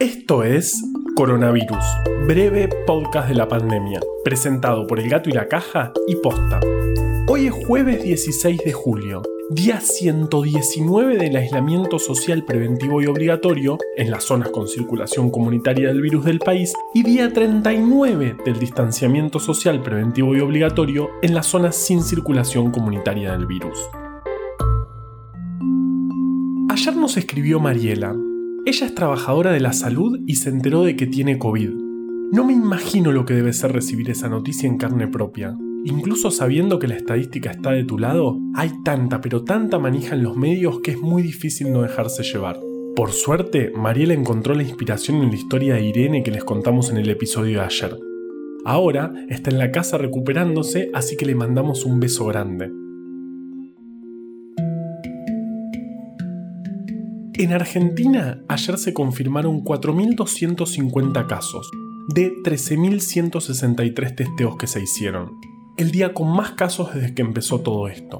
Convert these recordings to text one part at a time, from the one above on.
Esto es Coronavirus, breve podcast de la pandemia, presentado por El Gato y la Caja y Posta. Hoy es jueves 16 de julio, día 119 del aislamiento social preventivo y obligatorio en las zonas con circulación comunitaria del virus del país y día 39 del distanciamiento social preventivo y obligatorio en las zonas sin circulación comunitaria del virus. Ayer nos escribió Mariela. Ella es trabajadora de la salud y se enteró de que tiene COVID. No me imagino lo que debe ser recibir esa noticia en carne propia. Incluso sabiendo que la estadística está de tu lado, hay tanta pero tanta manija en los medios que es muy difícil no dejarse llevar. Por suerte, Mariela encontró la inspiración en la historia de Irene que les contamos en el episodio de ayer. Ahora está en la casa recuperándose, así que le mandamos un beso grande. En Argentina, ayer se confirmaron 4.250 casos, de 13.163 testeos que se hicieron. El día con más casos desde que empezó todo esto.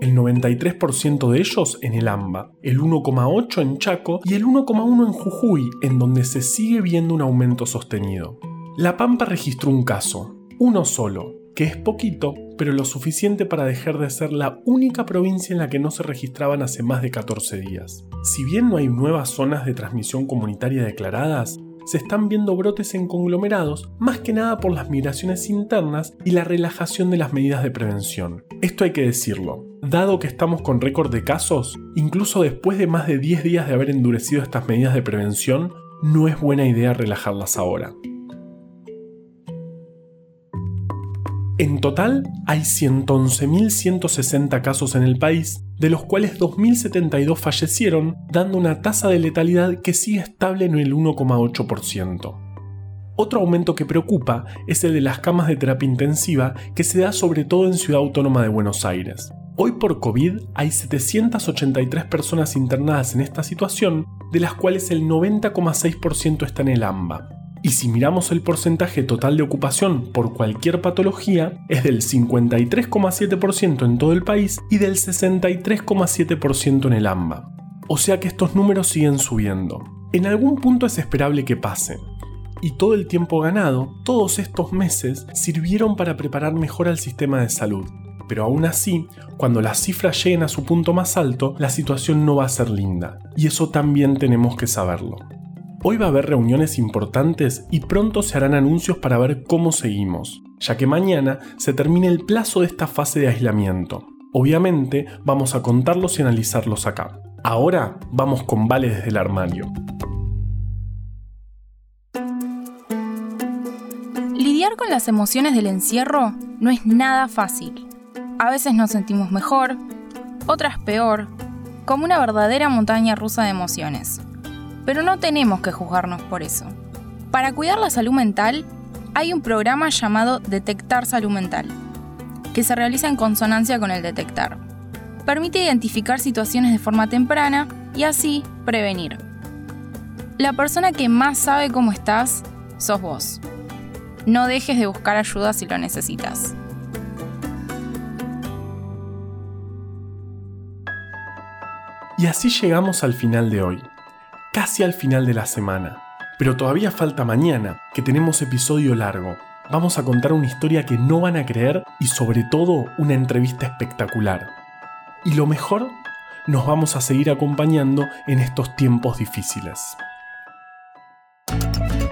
El 93% de ellos en el AMBA, el 1,8% en Chaco y el 1,1% en Jujuy, en donde se sigue viendo un aumento sostenido. La Pampa registró un caso, uno solo, que es poquito, pero lo suficiente para dejar de ser la única provincia en la que no se registraban hace más de 14 días. Si bien no hay nuevas zonas de transmisión comunitaria declaradas, se están viendo brotes en conglomerados, más que nada por las migraciones internas y la relajación de las medidas de prevención. Esto hay que decirlo. Dado que estamos con récord de casos, incluso después de más de 10 días de haber endurecido estas medidas de prevención, no es buena idea relajarlas ahora. En total, hay 111.160 casos en el país, de los cuales 2.072 fallecieron, dando una tasa de letalidad que sigue estable en el 1,8%. Otro aumento que preocupa es el de las camas de terapia intensiva que se da sobre todo en Ciudad Autónoma de Buenos Aires. Hoy por COVID hay 783 personas internadas en esta situación, de las cuales el 90,6% está en el AMBA. Y si miramos el porcentaje total de ocupación por cualquier patología, es del 53,7% en todo el país y del 63,7% en el AMBA. O sea que estos números siguen subiendo. En algún punto es esperable que pase. Y todo el tiempo ganado, todos estos meses, sirvieron para preparar mejor al sistema de salud. Pero aún así, cuando las cifras lleguen a su punto más alto, la situación no va a ser linda. Y eso también tenemos que saberlo. Hoy va a haber reuniones importantes y pronto se harán anuncios para ver cómo seguimos, ya que mañana se termina el plazo de esta fase de aislamiento. Obviamente vamos a contarlos y analizarlos acá. Ahora vamos con Vale desde el armario. Lidiar con las emociones del encierro no es nada fácil. A veces nos sentimos mejor, otras peor, como una verdadera montaña rusa de emociones pero no tenemos que juzgarnos por eso. Para cuidar la salud mental, hay un programa llamado Detectar Salud Mental, que se realiza en consonancia con el detectar. Permite identificar situaciones de forma temprana y así prevenir. La persona que más sabe cómo estás sos vos. No dejes de buscar ayuda si lo necesitas. Y así llegamos al final de hoy casi al final de la semana. Pero todavía falta mañana, que tenemos episodio largo. Vamos a contar una historia que no van a creer y sobre todo una entrevista espectacular. Y lo mejor, nos vamos a seguir acompañando en estos tiempos difíciles.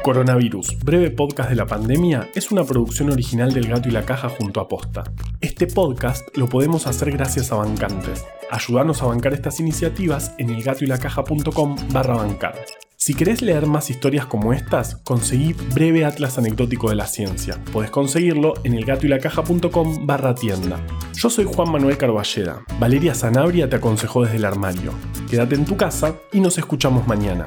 Coronavirus, breve podcast de la pandemia, es una producción original del Gato y la Caja junto a Posta. Este podcast lo podemos hacer gracias a bancantes. Ayúdanos a bancar estas iniciativas en elgatoylacaja.com barra bancar. Si querés leer más historias como estas, conseguí Breve Atlas Anecdótico de la Ciencia. Podés conseguirlo en elgatoylacaja.com barra tienda. Yo soy Juan Manuel Carballeda. Valeria Sanabria te aconsejó desde el armario. Quédate en tu casa y nos escuchamos mañana.